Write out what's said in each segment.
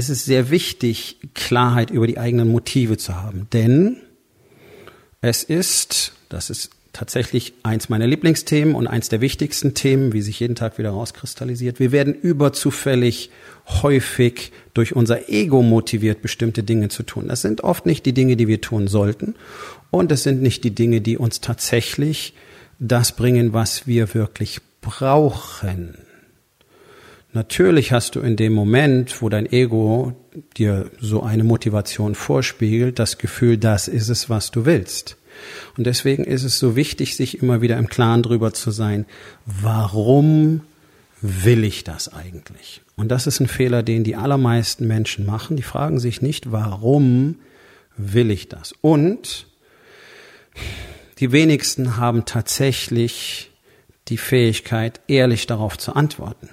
Es ist sehr wichtig, Klarheit über die eigenen Motive zu haben, denn es ist, das ist tatsächlich eins meiner Lieblingsthemen und eins der wichtigsten Themen, wie sich jeden Tag wieder rauskristallisiert. Wir werden überzufällig häufig durch unser Ego motiviert, bestimmte Dinge zu tun. Das sind oft nicht die Dinge, die wir tun sollten und es sind nicht die Dinge, die uns tatsächlich das bringen, was wir wirklich brauchen. Natürlich hast du in dem Moment, wo dein Ego dir so eine Motivation vorspiegelt, das Gefühl, das ist es, was du willst. Und deswegen ist es so wichtig, sich immer wieder im Klaren drüber zu sein, warum will ich das eigentlich? Und das ist ein Fehler, den die allermeisten Menschen machen. Die fragen sich nicht, warum will ich das? Und die wenigsten haben tatsächlich die Fähigkeit, ehrlich darauf zu antworten.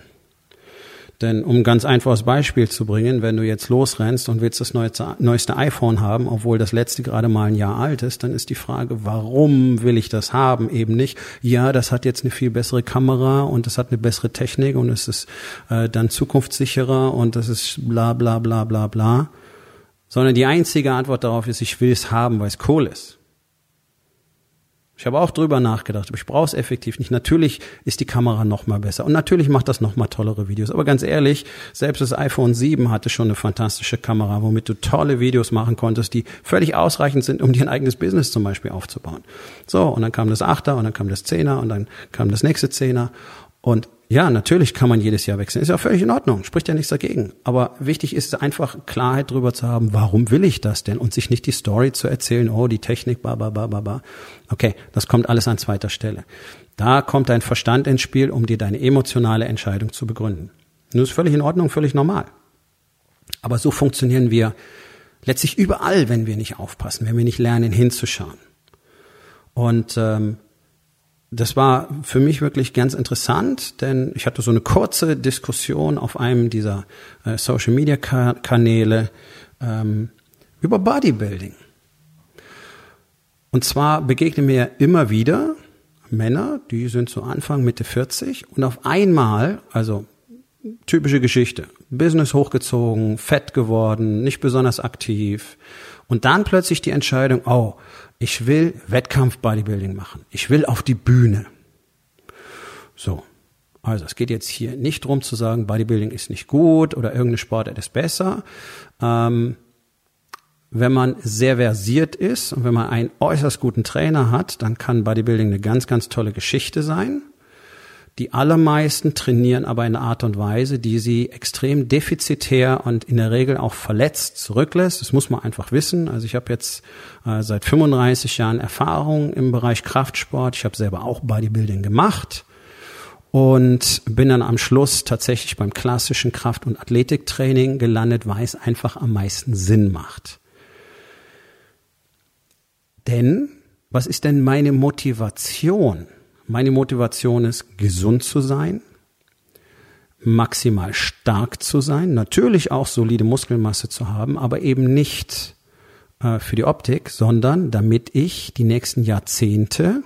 Denn um ganz einfaches Beispiel zu bringen, wenn du jetzt losrennst und willst das neueste, neueste iPhone haben, obwohl das letzte gerade mal ein Jahr alt ist, dann ist die Frage, warum will ich das haben? Eben nicht, ja, das hat jetzt eine viel bessere Kamera und es hat eine bessere Technik und es ist äh, dann zukunftssicherer und das ist bla bla bla bla bla. Sondern die einzige Antwort darauf ist, ich will es haben, weil es cool ist. Ich habe auch drüber nachgedacht, aber ich brauche es effektiv nicht. Natürlich ist die Kamera noch mal besser und natürlich macht das noch mal tollere Videos. Aber ganz ehrlich, selbst das iPhone 7 hatte schon eine fantastische Kamera, womit du tolle Videos machen konntest, die völlig ausreichend sind, um dir ein eigenes Business zum Beispiel aufzubauen. So, und dann kam das 8er und dann kam das 10er und dann kam das nächste 10er und ja, natürlich kann man jedes Jahr wechseln. Ist ja völlig in Ordnung, spricht ja nichts dagegen. Aber wichtig ist einfach Klarheit drüber zu haben, warum will ich das denn? Und sich nicht die Story zu erzählen, oh, die Technik, ba, ba, ba, ba, ba. Okay, das kommt alles an zweiter Stelle. Da kommt dein Verstand ins Spiel, um dir deine emotionale Entscheidung zu begründen. Und ist völlig in Ordnung, völlig normal. Aber so funktionieren wir letztlich überall, wenn wir nicht aufpassen, wenn wir nicht lernen hinzuschauen. Und ähm, das war für mich wirklich ganz interessant, denn ich hatte so eine kurze Diskussion auf einem dieser äh, Social Media Kanäle ähm, über Bodybuilding. Und zwar begegnen mir immer wieder Männer, die sind so Anfang, Mitte 40 und auf einmal, also typische Geschichte, Business hochgezogen, fett geworden, nicht besonders aktiv und dann plötzlich die Entscheidung, oh, ich will Wettkampf-Bodybuilding machen. Ich will auf die Bühne. So. Also es geht jetzt hier nicht drum zu sagen, Bodybuilding ist nicht gut oder irgendeine Sportart ist besser. Ähm, wenn man sehr versiert ist und wenn man einen äußerst guten Trainer hat, dann kann Bodybuilding eine ganz, ganz tolle Geschichte sein. Die allermeisten trainieren aber in einer Art und Weise, die sie extrem defizitär und in der Regel auch verletzt zurücklässt. Das muss man einfach wissen. Also ich habe jetzt äh, seit 35 Jahren Erfahrung im Bereich Kraftsport. Ich habe selber auch Bodybuilding gemacht und bin dann am Schluss tatsächlich beim klassischen Kraft- und Athletiktraining gelandet, weil es einfach am meisten Sinn macht. Denn was ist denn meine Motivation? Meine Motivation ist, gesund zu sein, maximal stark zu sein, natürlich auch solide Muskelmasse zu haben, aber eben nicht äh, für die Optik, sondern damit ich die nächsten Jahrzehnte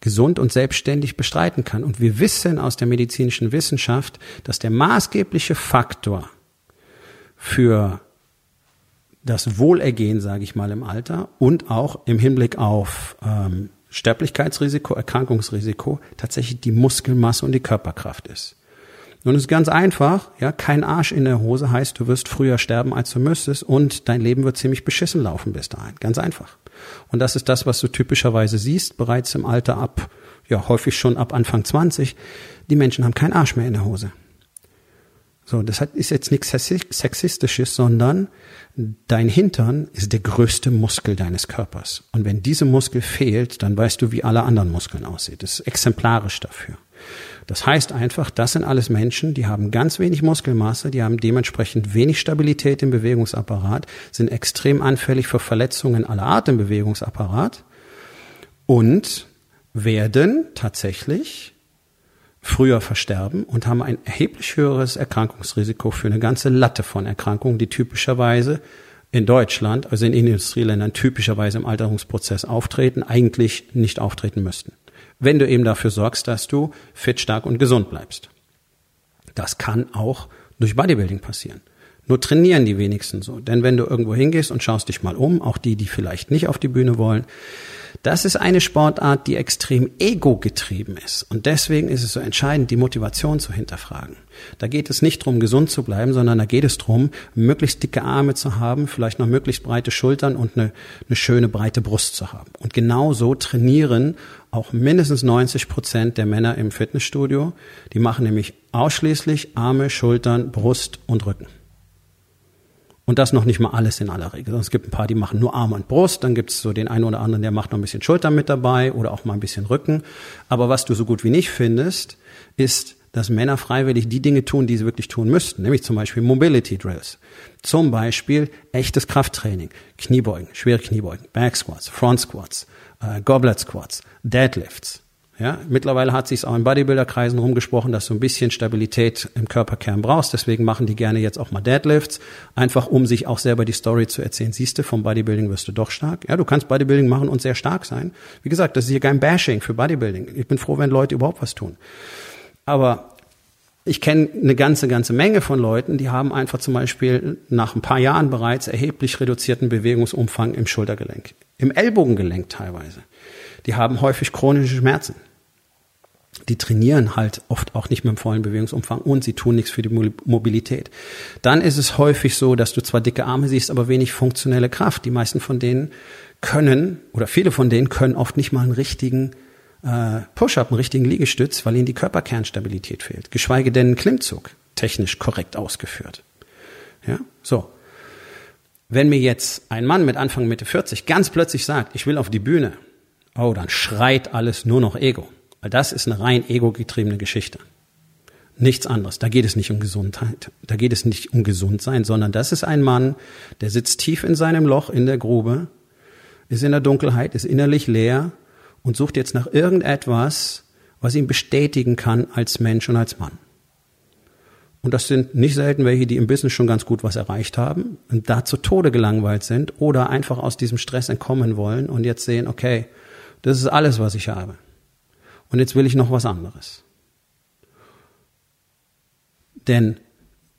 gesund und selbstständig bestreiten kann. Und wir wissen aus der medizinischen Wissenschaft, dass der maßgebliche Faktor für das Wohlergehen, sage ich mal, im Alter und auch im Hinblick auf ähm, Sterblichkeitsrisiko, Erkrankungsrisiko tatsächlich die Muskelmasse und die Körperkraft ist. Nun ist ganz einfach, ja, kein Arsch in der Hose heißt, du wirst früher sterben, als du müsstest und dein Leben wird ziemlich beschissen laufen bis dahin. Ganz einfach. Und das ist das, was du typischerweise siehst, bereits im Alter ab, ja, häufig schon ab Anfang 20. Die Menschen haben keinen Arsch mehr in der Hose. So, das ist jetzt nichts Sexistisches, sondern dein Hintern ist der größte Muskel deines Körpers. Und wenn diese Muskel fehlt, dann weißt du, wie alle anderen Muskeln aussehen. Das ist exemplarisch dafür. Das heißt einfach, das sind alles Menschen, die haben ganz wenig Muskelmasse, die haben dementsprechend wenig Stabilität im Bewegungsapparat, sind extrem anfällig für Verletzungen aller Art im Bewegungsapparat und werden tatsächlich früher versterben und haben ein erheblich höheres Erkrankungsrisiko für eine ganze Latte von Erkrankungen, die typischerweise in Deutschland, also in Industrieländern typischerweise im Alterungsprozess auftreten, eigentlich nicht auftreten müssten. Wenn du eben dafür sorgst, dass du fit, stark und gesund bleibst. Das kann auch durch Bodybuilding passieren. Nur trainieren die wenigsten so. Denn wenn du irgendwo hingehst und schaust dich mal um, auch die, die vielleicht nicht auf die Bühne wollen, das ist eine Sportart, die extrem ego-getrieben ist. Und deswegen ist es so entscheidend, die Motivation zu hinterfragen. Da geht es nicht darum, gesund zu bleiben, sondern da geht es darum, möglichst dicke Arme zu haben, vielleicht noch möglichst breite Schultern und eine, eine schöne breite Brust zu haben. Und genau so trainieren auch mindestens 90 Prozent der Männer im Fitnessstudio. Die machen nämlich ausschließlich Arme, Schultern, Brust und Rücken. Und das noch nicht mal alles in aller Regel. Es gibt ein paar, die machen nur Arm und Brust. Dann gibt es so den einen oder anderen, der macht noch ein bisschen Schultern mit dabei oder auch mal ein bisschen Rücken. Aber was du so gut wie nicht findest, ist, dass Männer freiwillig die Dinge tun, die sie wirklich tun müssten. Nämlich zum Beispiel Mobility Drills. Zum Beispiel echtes Krafttraining. Kniebeugen, schwere Kniebeugen, Back Squats, Front Squats, äh, Goblet Squats, Deadlifts. Ja, mittlerweile hat sich auch in Bodybuilder-Kreisen rumgesprochen, dass du ein bisschen Stabilität im Körperkern brauchst. Deswegen machen die gerne jetzt auch mal Deadlifts, einfach um sich auch selber die Story zu erzählen. Siehst du, vom Bodybuilding wirst du doch stark. Ja, du kannst Bodybuilding machen und sehr stark sein. Wie gesagt, das ist hier kein Bashing für Bodybuilding. Ich bin froh, wenn Leute überhaupt was tun. Aber ich kenne eine ganze, ganze Menge von Leuten, die haben einfach zum Beispiel nach ein paar Jahren bereits erheblich reduzierten Bewegungsumfang im Schultergelenk, im Ellbogengelenk teilweise. Die haben häufig chronische Schmerzen die trainieren halt oft auch nicht mit dem vollen Bewegungsumfang und sie tun nichts für die Mobilität. Dann ist es häufig so, dass du zwar dicke Arme siehst, aber wenig funktionelle Kraft. Die meisten von denen können oder viele von denen können oft nicht mal einen richtigen äh, Push-up, einen richtigen Liegestütz, weil ihnen die Körperkernstabilität fehlt. Geschweige denn einen Klimmzug, technisch korrekt ausgeführt. Ja, so. Wenn mir jetzt ein Mann mit Anfang Mitte 40 ganz plötzlich sagt, ich will auf die Bühne, oh, dann schreit alles nur noch Ego. Weil das ist eine rein ego-getriebene Geschichte. Nichts anderes. Da geht es nicht um Gesundheit. Da geht es nicht um Gesundsein, sondern das ist ein Mann, der sitzt tief in seinem Loch in der Grube, ist in der Dunkelheit, ist innerlich leer und sucht jetzt nach irgendetwas, was ihn bestätigen kann als Mensch und als Mann. Und das sind nicht selten welche, die im Business schon ganz gut was erreicht haben und da zu Tode gelangweilt sind oder einfach aus diesem Stress entkommen wollen und jetzt sehen, okay, das ist alles, was ich habe. Und jetzt will ich noch was anderes. Denn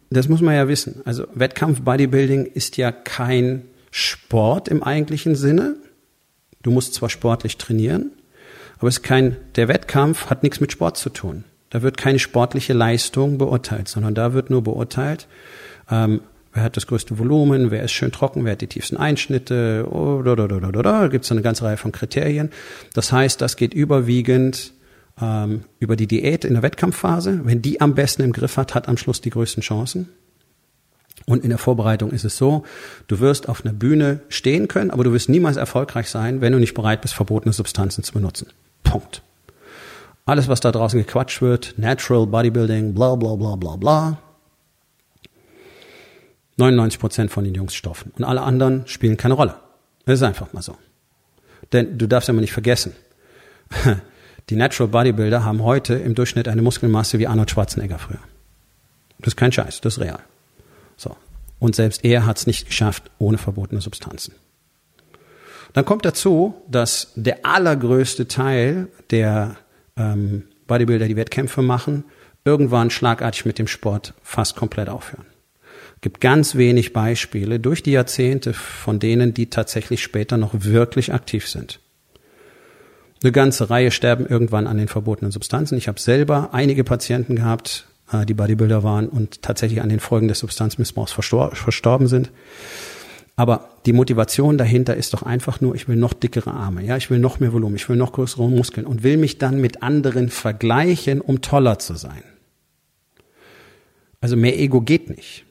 das muss man ja wissen. Also Wettkampf Bodybuilding ist ja kein Sport im eigentlichen Sinne. Du musst zwar sportlich trainieren, aber es ist kein, der Wettkampf hat nichts mit Sport zu tun. Da wird keine sportliche Leistung beurteilt, sondern da wird nur beurteilt, ähm, wer hat das größte Volumen, wer ist schön trocken, wer hat die tiefsten Einschnitte, oder, da gibt es eine ganze Reihe von Kriterien. Das heißt, das geht überwiegend ähm, über die Diät in der Wettkampfphase. Wenn die am besten im Griff hat, hat am Schluss die größten Chancen. Und in der Vorbereitung ist es so, du wirst auf einer Bühne stehen können, aber du wirst niemals erfolgreich sein, wenn du nicht bereit bist, verbotene Substanzen zu benutzen. Punkt. Alles, was da draußen gequatscht wird, Natural Bodybuilding, bla bla bla bla bla. 99 Prozent von den Jungs stoffen. Und alle anderen spielen keine Rolle. Das ist einfach mal so. Denn du darfst ja mal nicht vergessen, die Natural Bodybuilder haben heute im Durchschnitt eine Muskelmasse wie Arnold Schwarzenegger früher. Das ist kein Scheiß, das ist real. So. Und selbst er hat es nicht geschafft ohne verbotene Substanzen. Dann kommt dazu, dass der allergrößte Teil der ähm, Bodybuilder, die Wettkämpfe machen, irgendwann schlagartig mit dem Sport fast komplett aufhören. Gibt ganz wenig Beispiele durch die Jahrzehnte von denen, die tatsächlich später noch wirklich aktiv sind. Eine ganze Reihe sterben irgendwann an den verbotenen Substanzen. Ich habe selber einige Patienten gehabt, äh, die Bodybuilder waren und tatsächlich an den Folgen des Substanzmissbrauchs verstor verstorben sind. Aber die Motivation dahinter ist doch einfach nur, ich will noch dickere Arme, ja, ich will noch mehr Volumen, ich will noch größere Muskeln und will mich dann mit anderen vergleichen, um toller zu sein. Also mehr Ego geht nicht.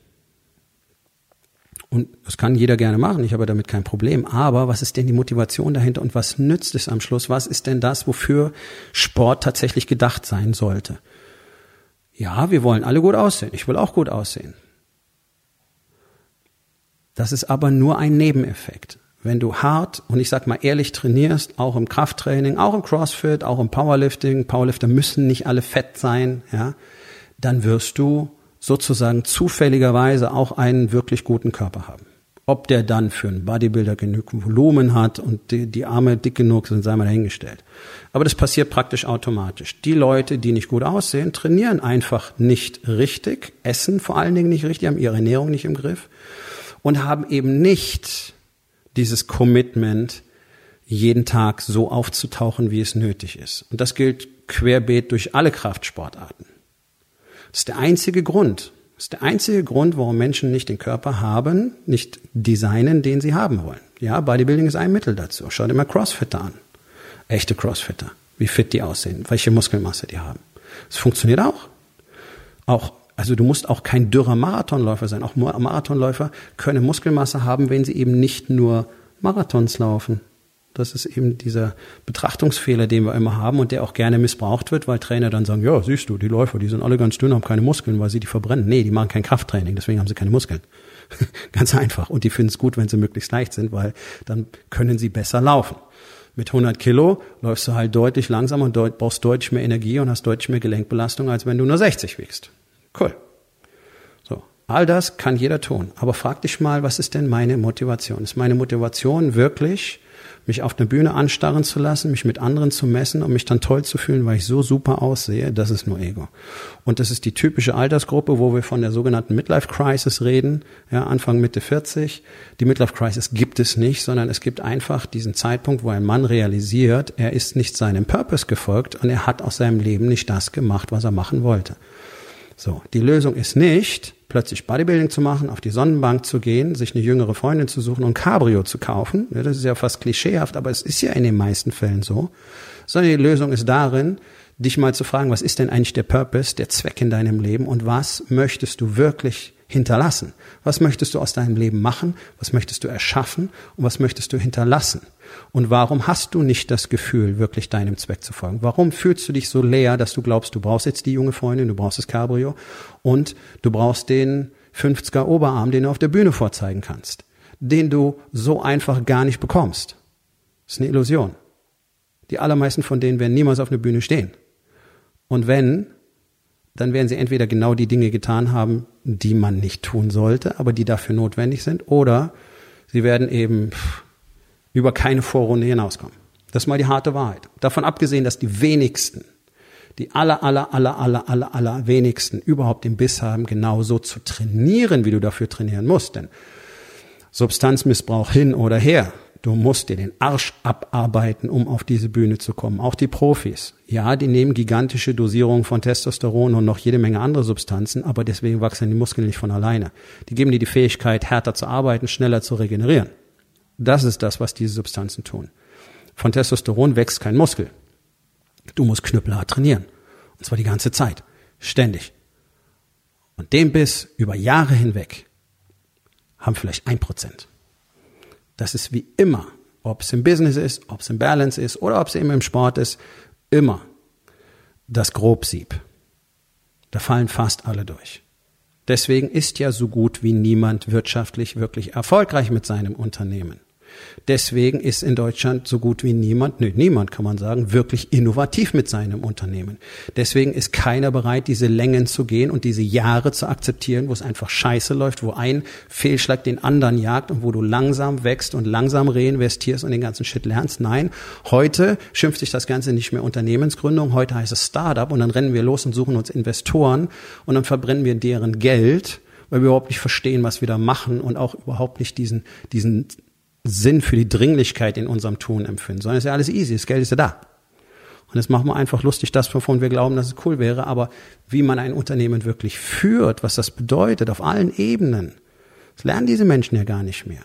Und das kann jeder gerne machen, ich habe damit kein Problem. Aber was ist denn die Motivation dahinter und was nützt es am Schluss? Was ist denn das, wofür Sport tatsächlich gedacht sein sollte? Ja, wir wollen alle gut aussehen. Ich will auch gut aussehen. Das ist aber nur ein Nebeneffekt. Wenn du hart und ich sag mal ehrlich trainierst, auch im Krafttraining, auch im Crossfit, auch im Powerlifting, Powerlifter müssen nicht alle fett sein, ja, dann wirst du sozusagen zufälligerweise auch einen wirklich guten Körper haben. Ob der dann für einen Bodybuilder genügend Volumen hat und die, die Arme dick genug sind, sei mal dahingestellt. Aber das passiert praktisch automatisch. Die Leute, die nicht gut aussehen, trainieren einfach nicht richtig, essen vor allen Dingen nicht richtig, haben ihre Ernährung nicht im Griff und haben eben nicht dieses Commitment, jeden Tag so aufzutauchen, wie es nötig ist. Und das gilt querbeet durch alle Kraftsportarten. Das ist der einzige Grund. Das ist der einzige Grund, warum Menschen nicht den Körper haben, nicht designen, den sie haben wollen. Ja, Bodybuilding ist ein Mittel dazu. Schau dir mal Crossfitter an. Echte Crossfitter. Wie fit die aussehen, welche Muskelmasse die haben. Es funktioniert auch. Auch, also du musst auch kein dürrer Marathonläufer sein. Auch Marathonläufer können Muskelmasse haben, wenn sie eben nicht nur Marathons laufen. Das ist eben dieser Betrachtungsfehler, den wir immer haben und der auch gerne missbraucht wird, weil Trainer dann sagen, ja, siehst du, die Läufer, die sind alle ganz dünn, haben keine Muskeln, weil sie die verbrennen. Nee, die machen kein Krafttraining, deswegen haben sie keine Muskeln. ganz einfach. Und die finden es gut, wenn sie möglichst leicht sind, weil dann können sie besser laufen. Mit 100 Kilo läufst du halt deutlich langsamer und deut brauchst deutlich mehr Energie und hast deutlich mehr Gelenkbelastung, als wenn du nur 60 wiegst. Cool. So. All das kann jeder tun. Aber frag dich mal, was ist denn meine Motivation? Ist meine Motivation wirklich, mich auf der Bühne anstarren zu lassen, mich mit anderen zu messen und mich dann toll zu fühlen, weil ich so super aussehe, das ist nur Ego. Und das ist die typische Altersgruppe, wo wir von der sogenannten Midlife Crisis reden, ja, Anfang Mitte 40. Die Midlife Crisis gibt es nicht, sondern es gibt einfach diesen Zeitpunkt, wo ein Mann realisiert, er ist nicht seinem Purpose gefolgt und er hat aus seinem Leben nicht das gemacht, was er machen wollte. So, die Lösung ist nicht, plötzlich Bodybuilding zu machen, auf die Sonnenbank zu gehen, sich eine jüngere Freundin zu suchen und Cabrio zu kaufen. Ja, das ist ja fast klischeehaft, aber es ist ja in den meisten Fällen so. Sondern die Lösung ist darin, dich mal zu fragen, was ist denn eigentlich der Purpose, der Zweck in deinem Leben und was möchtest du wirklich hinterlassen? Was möchtest du aus deinem Leben machen? Was möchtest du erschaffen? Und was möchtest du hinterlassen? Und warum hast du nicht das Gefühl, wirklich deinem Zweck zu folgen? Warum fühlst du dich so leer, dass du glaubst, du brauchst jetzt die junge Freundin, du brauchst das Cabrio und du brauchst den 50er Oberarm, den du auf der Bühne vorzeigen kannst, den du so einfach gar nicht bekommst? Das ist eine Illusion. Die allermeisten von denen werden niemals auf einer Bühne stehen. Und wenn, dann werden sie entweder genau die Dinge getan haben, die man nicht tun sollte, aber die dafür notwendig sind, oder sie werden eben über keine Vorrunde hinauskommen. Das ist mal die harte Wahrheit. Davon abgesehen, dass die wenigsten, die aller, aller, aller, aller, aller, aller wenigsten überhaupt den Biss haben, genau so zu trainieren, wie du dafür trainieren musst. Denn Substanzmissbrauch hin oder her, du musst dir den Arsch abarbeiten, um auf diese Bühne zu kommen. Auch die Profis. Ja, die nehmen gigantische Dosierungen von Testosteron und noch jede Menge andere Substanzen, aber deswegen wachsen die Muskeln nicht von alleine. Die geben dir die Fähigkeit, härter zu arbeiten, schneller zu regenerieren. Das ist das, was diese Substanzen tun. Von Testosteron wächst kein Muskel. Du musst knüppelhart trainieren. Und zwar die ganze Zeit. Ständig. Und den Biss über Jahre hinweg haben vielleicht ein Prozent. Das ist wie immer, ob es im Business ist, ob es im Balance ist oder ob es eben im Sport ist, immer das Grobsieb. Da fallen fast alle durch. Deswegen ist ja so gut wie niemand wirtschaftlich wirklich erfolgreich mit seinem Unternehmen. Deswegen ist in Deutschland so gut wie niemand, nö, niemand kann man sagen, wirklich innovativ mit seinem Unternehmen. Deswegen ist keiner bereit, diese Längen zu gehen und diese Jahre zu akzeptieren, wo es einfach scheiße läuft, wo ein Fehlschlag den anderen jagt und wo du langsam wächst und langsam reinvestierst und den ganzen Shit lernst. Nein, heute schimpft sich das Ganze nicht mehr Unternehmensgründung, heute heißt es Startup und dann rennen wir los und suchen uns Investoren und dann verbrennen wir deren Geld weil wir überhaupt nicht verstehen, was wir da machen und auch überhaupt nicht diesen, diesen Sinn für die Dringlichkeit in unserem Tun empfinden, sondern es ist ja alles easy, das Geld ist ja da. Und jetzt machen wir einfach lustig das, wovon wir glauben, dass es cool wäre, aber wie man ein Unternehmen wirklich führt, was das bedeutet, auf allen Ebenen, das lernen diese Menschen ja gar nicht mehr.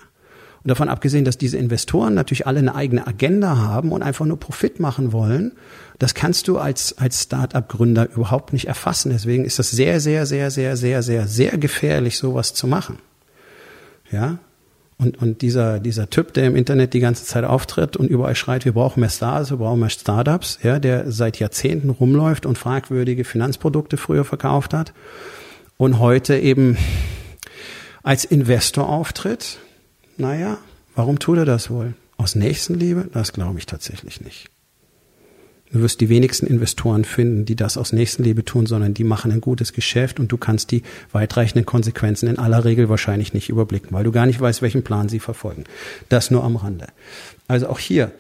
Und davon abgesehen, dass diese Investoren natürlich alle eine eigene Agenda haben und einfach nur Profit machen wollen, das kannst du als, als Start-up-Gründer überhaupt nicht erfassen. Deswegen ist das sehr, sehr, sehr, sehr, sehr, sehr, sehr gefährlich, sowas zu machen. ja. Und, und dieser, dieser Typ, der im Internet die ganze Zeit auftritt und überall schreit, wir brauchen mehr Stars, wir brauchen mehr Startups, ja, der seit Jahrzehnten rumläuft und fragwürdige Finanzprodukte früher verkauft hat und heute eben als Investor auftritt, naja, warum tut er das wohl? Aus Nächstenliebe? Das glaube ich tatsächlich nicht. Du wirst die wenigsten Investoren finden, die das aus Nächstenliebe tun, sondern die machen ein gutes Geschäft und du kannst die weitreichenden Konsequenzen in aller Regel wahrscheinlich nicht überblicken, weil du gar nicht weißt, welchen Plan sie verfolgen. Das nur am Rande. Also auch hier,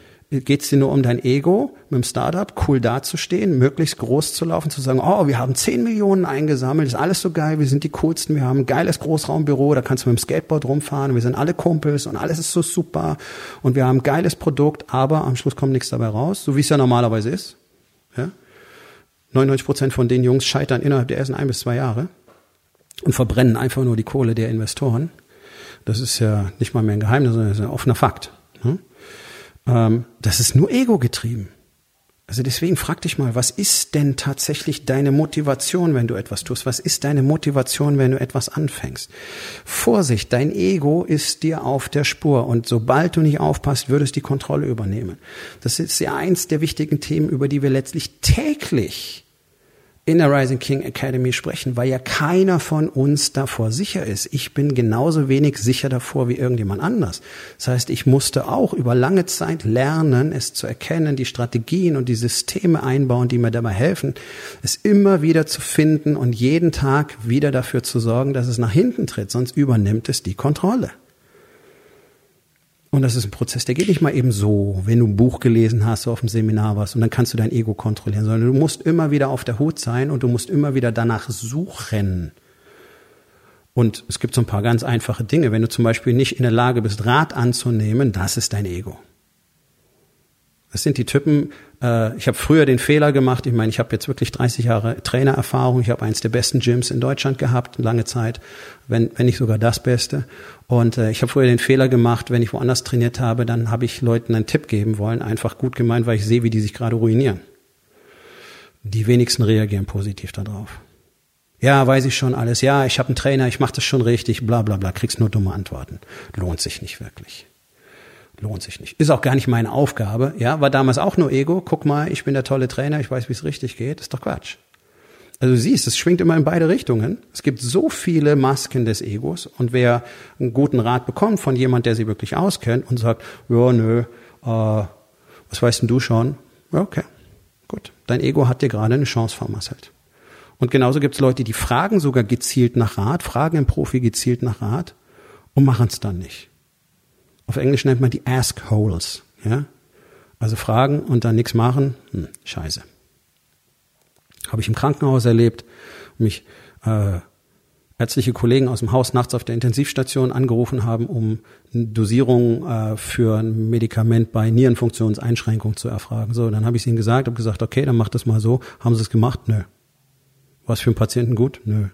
geht es dir nur um dein Ego, mit dem Startup cool dazustehen, möglichst groß zu laufen, zu sagen, oh, wir haben 10 Millionen eingesammelt, ist alles so geil, wir sind die coolsten, wir haben ein geiles Großraumbüro, da kannst du mit dem Skateboard rumfahren, wir sind alle Kumpels und alles ist so super und wir haben ein geiles Produkt, aber am Schluss kommt nichts dabei raus, so wie es ja normalerweise ist. Ja? 99 Prozent von den Jungs scheitern innerhalb der ersten ein bis zwei Jahre und verbrennen einfach nur die Kohle der Investoren. Das ist ja nicht mal mehr ein Geheimnis, sondern ein offener Fakt. Hm? ähm, das ist nur ego getrieben. Also deswegen frag dich mal, was ist denn tatsächlich deine Motivation, wenn du etwas tust? Was ist deine Motivation, wenn du etwas anfängst? Vorsicht, dein Ego ist dir auf der Spur und sobald du nicht aufpasst, würdest die Kontrolle übernehmen. Das ist ja eins der wichtigen Themen, über die wir letztlich täglich in der Rising King Academy sprechen, weil ja keiner von uns davor sicher ist. Ich bin genauso wenig sicher davor wie irgendjemand anders. Das heißt, ich musste auch über lange Zeit lernen, es zu erkennen, die Strategien und die Systeme einbauen, die mir dabei helfen, es immer wieder zu finden und jeden Tag wieder dafür zu sorgen, dass es nach hinten tritt, sonst übernimmt es die Kontrolle. Und das ist ein Prozess, der geht nicht mal eben so, wenn du ein Buch gelesen hast, so auf dem Seminar warst und dann kannst du dein Ego kontrollieren, sondern du musst immer wieder auf der Hut sein und du musst immer wieder danach suchen. Und es gibt so ein paar ganz einfache Dinge. Wenn du zum Beispiel nicht in der Lage bist, Rat anzunehmen, das ist dein Ego. Das sind die Typen, äh, ich habe früher den Fehler gemacht, ich meine, ich habe jetzt wirklich 30 Jahre Trainererfahrung, ich habe eins der besten Gyms in Deutschland gehabt, lange Zeit, wenn, wenn nicht sogar das Beste. Und äh, ich habe früher den Fehler gemacht, wenn ich woanders trainiert habe, dann habe ich Leuten einen Tipp geben wollen, einfach gut gemeint, weil ich sehe, wie die sich gerade ruinieren. Die wenigsten reagieren positiv darauf. Ja, weiß ich schon alles. Ja, ich habe einen Trainer, ich mache das schon richtig, bla bla bla, kriegst nur dumme Antworten. Lohnt sich nicht wirklich. Lohnt sich nicht. Ist auch gar nicht meine Aufgabe. Ja, war damals auch nur Ego. Guck mal, ich bin der tolle Trainer, ich weiß, wie es richtig geht. Ist doch Quatsch. Also du siehst, es schwingt immer in beide Richtungen. Es gibt so viele Masken des Egos und wer einen guten Rat bekommt von jemand, der sie wirklich auskennt und sagt, ja, nö, äh, was weißt denn du schon? Ja, okay, gut. Dein Ego hat dir gerade eine Chance vermasselt. Und genauso gibt es Leute, die fragen sogar gezielt nach Rat, fragen im Profi gezielt nach Rat und machen es dann nicht. Auf Englisch nennt man die Ask-Holes. Ja? Also fragen und dann nichts machen, hm, scheiße. Habe ich im Krankenhaus erlebt, mich äh, ärztliche Kollegen aus dem Haus nachts auf der Intensivstation angerufen haben, um Dosierung äh, für ein Medikament bei Nierenfunktionseinschränkung zu erfragen. So, dann habe ich ihnen gesagt, habe gesagt, okay, dann macht das mal so. Haben sie es gemacht? Nö. Was für einen Patienten gut? Nö.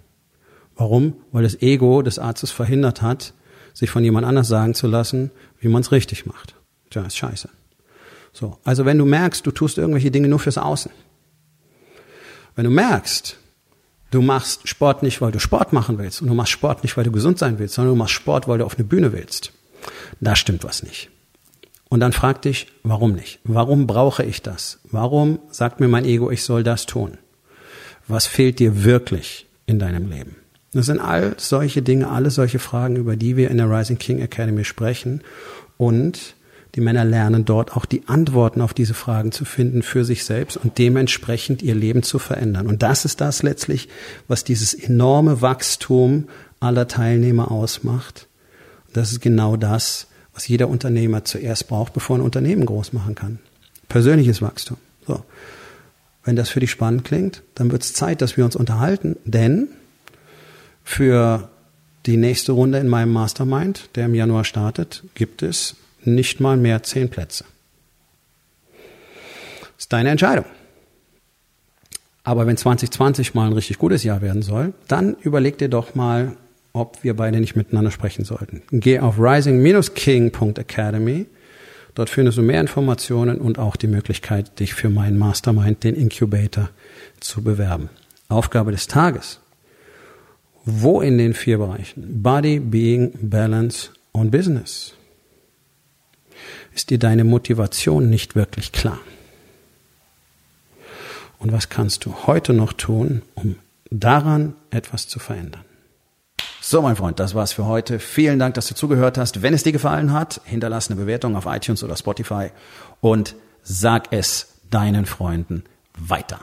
Warum? Weil das Ego des Arztes verhindert hat, sich von jemand anders sagen zu lassen, wie man es richtig macht. Tja, ist scheiße. So, also wenn du merkst, du tust irgendwelche Dinge nur fürs Außen, wenn du merkst, du machst Sport nicht, weil du Sport machen willst und du machst Sport nicht, weil du gesund sein willst, sondern du machst Sport, weil du auf eine Bühne willst, da stimmt was nicht. Und dann frag dich, warum nicht? Warum brauche ich das? Warum sagt mir mein Ego, ich soll das tun? Was fehlt dir wirklich in deinem Leben? Das sind all solche Dinge, alle solche Fragen, über die wir in der Rising King Academy sprechen. Und die Männer lernen dort auch die Antworten auf diese Fragen zu finden für sich selbst und dementsprechend ihr Leben zu verändern. Und das ist das letztlich, was dieses enorme Wachstum aller Teilnehmer ausmacht. Und das ist genau das, was jeder Unternehmer zuerst braucht, bevor ein Unternehmen groß machen kann. Persönliches Wachstum. So. Wenn das für dich spannend klingt, dann wird es Zeit, dass wir uns unterhalten, denn für die nächste Runde in meinem Mastermind, der im Januar startet, gibt es nicht mal mehr zehn Plätze. Ist deine Entscheidung. Aber wenn 2020 mal ein richtig gutes Jahr werden soll, dann überleg dir doch mal, ob wir beide nicht miteinander sprechen sollten. Geh auf rising-king.academy. Dort findest du mehr Informationen und auch die Möglichkeit, dich für meinen Mastermind, den Incubator, zu bewerben. Aufgabe des Tages Wo in den vier Bereichen Body, Being, Balance und Business ist dir deine Motivation nicht wirklich klar? Und was kannst du heute noch tun, um daran etwas zu verändern? So, mein Freund, das war's für heute. Vielen Dank, dass du zugehört hast. Wenn es dir gefallen hat, hinterlass eine Bewertung auf iTunes oder Spotify und sag es deinen Freunden weiter.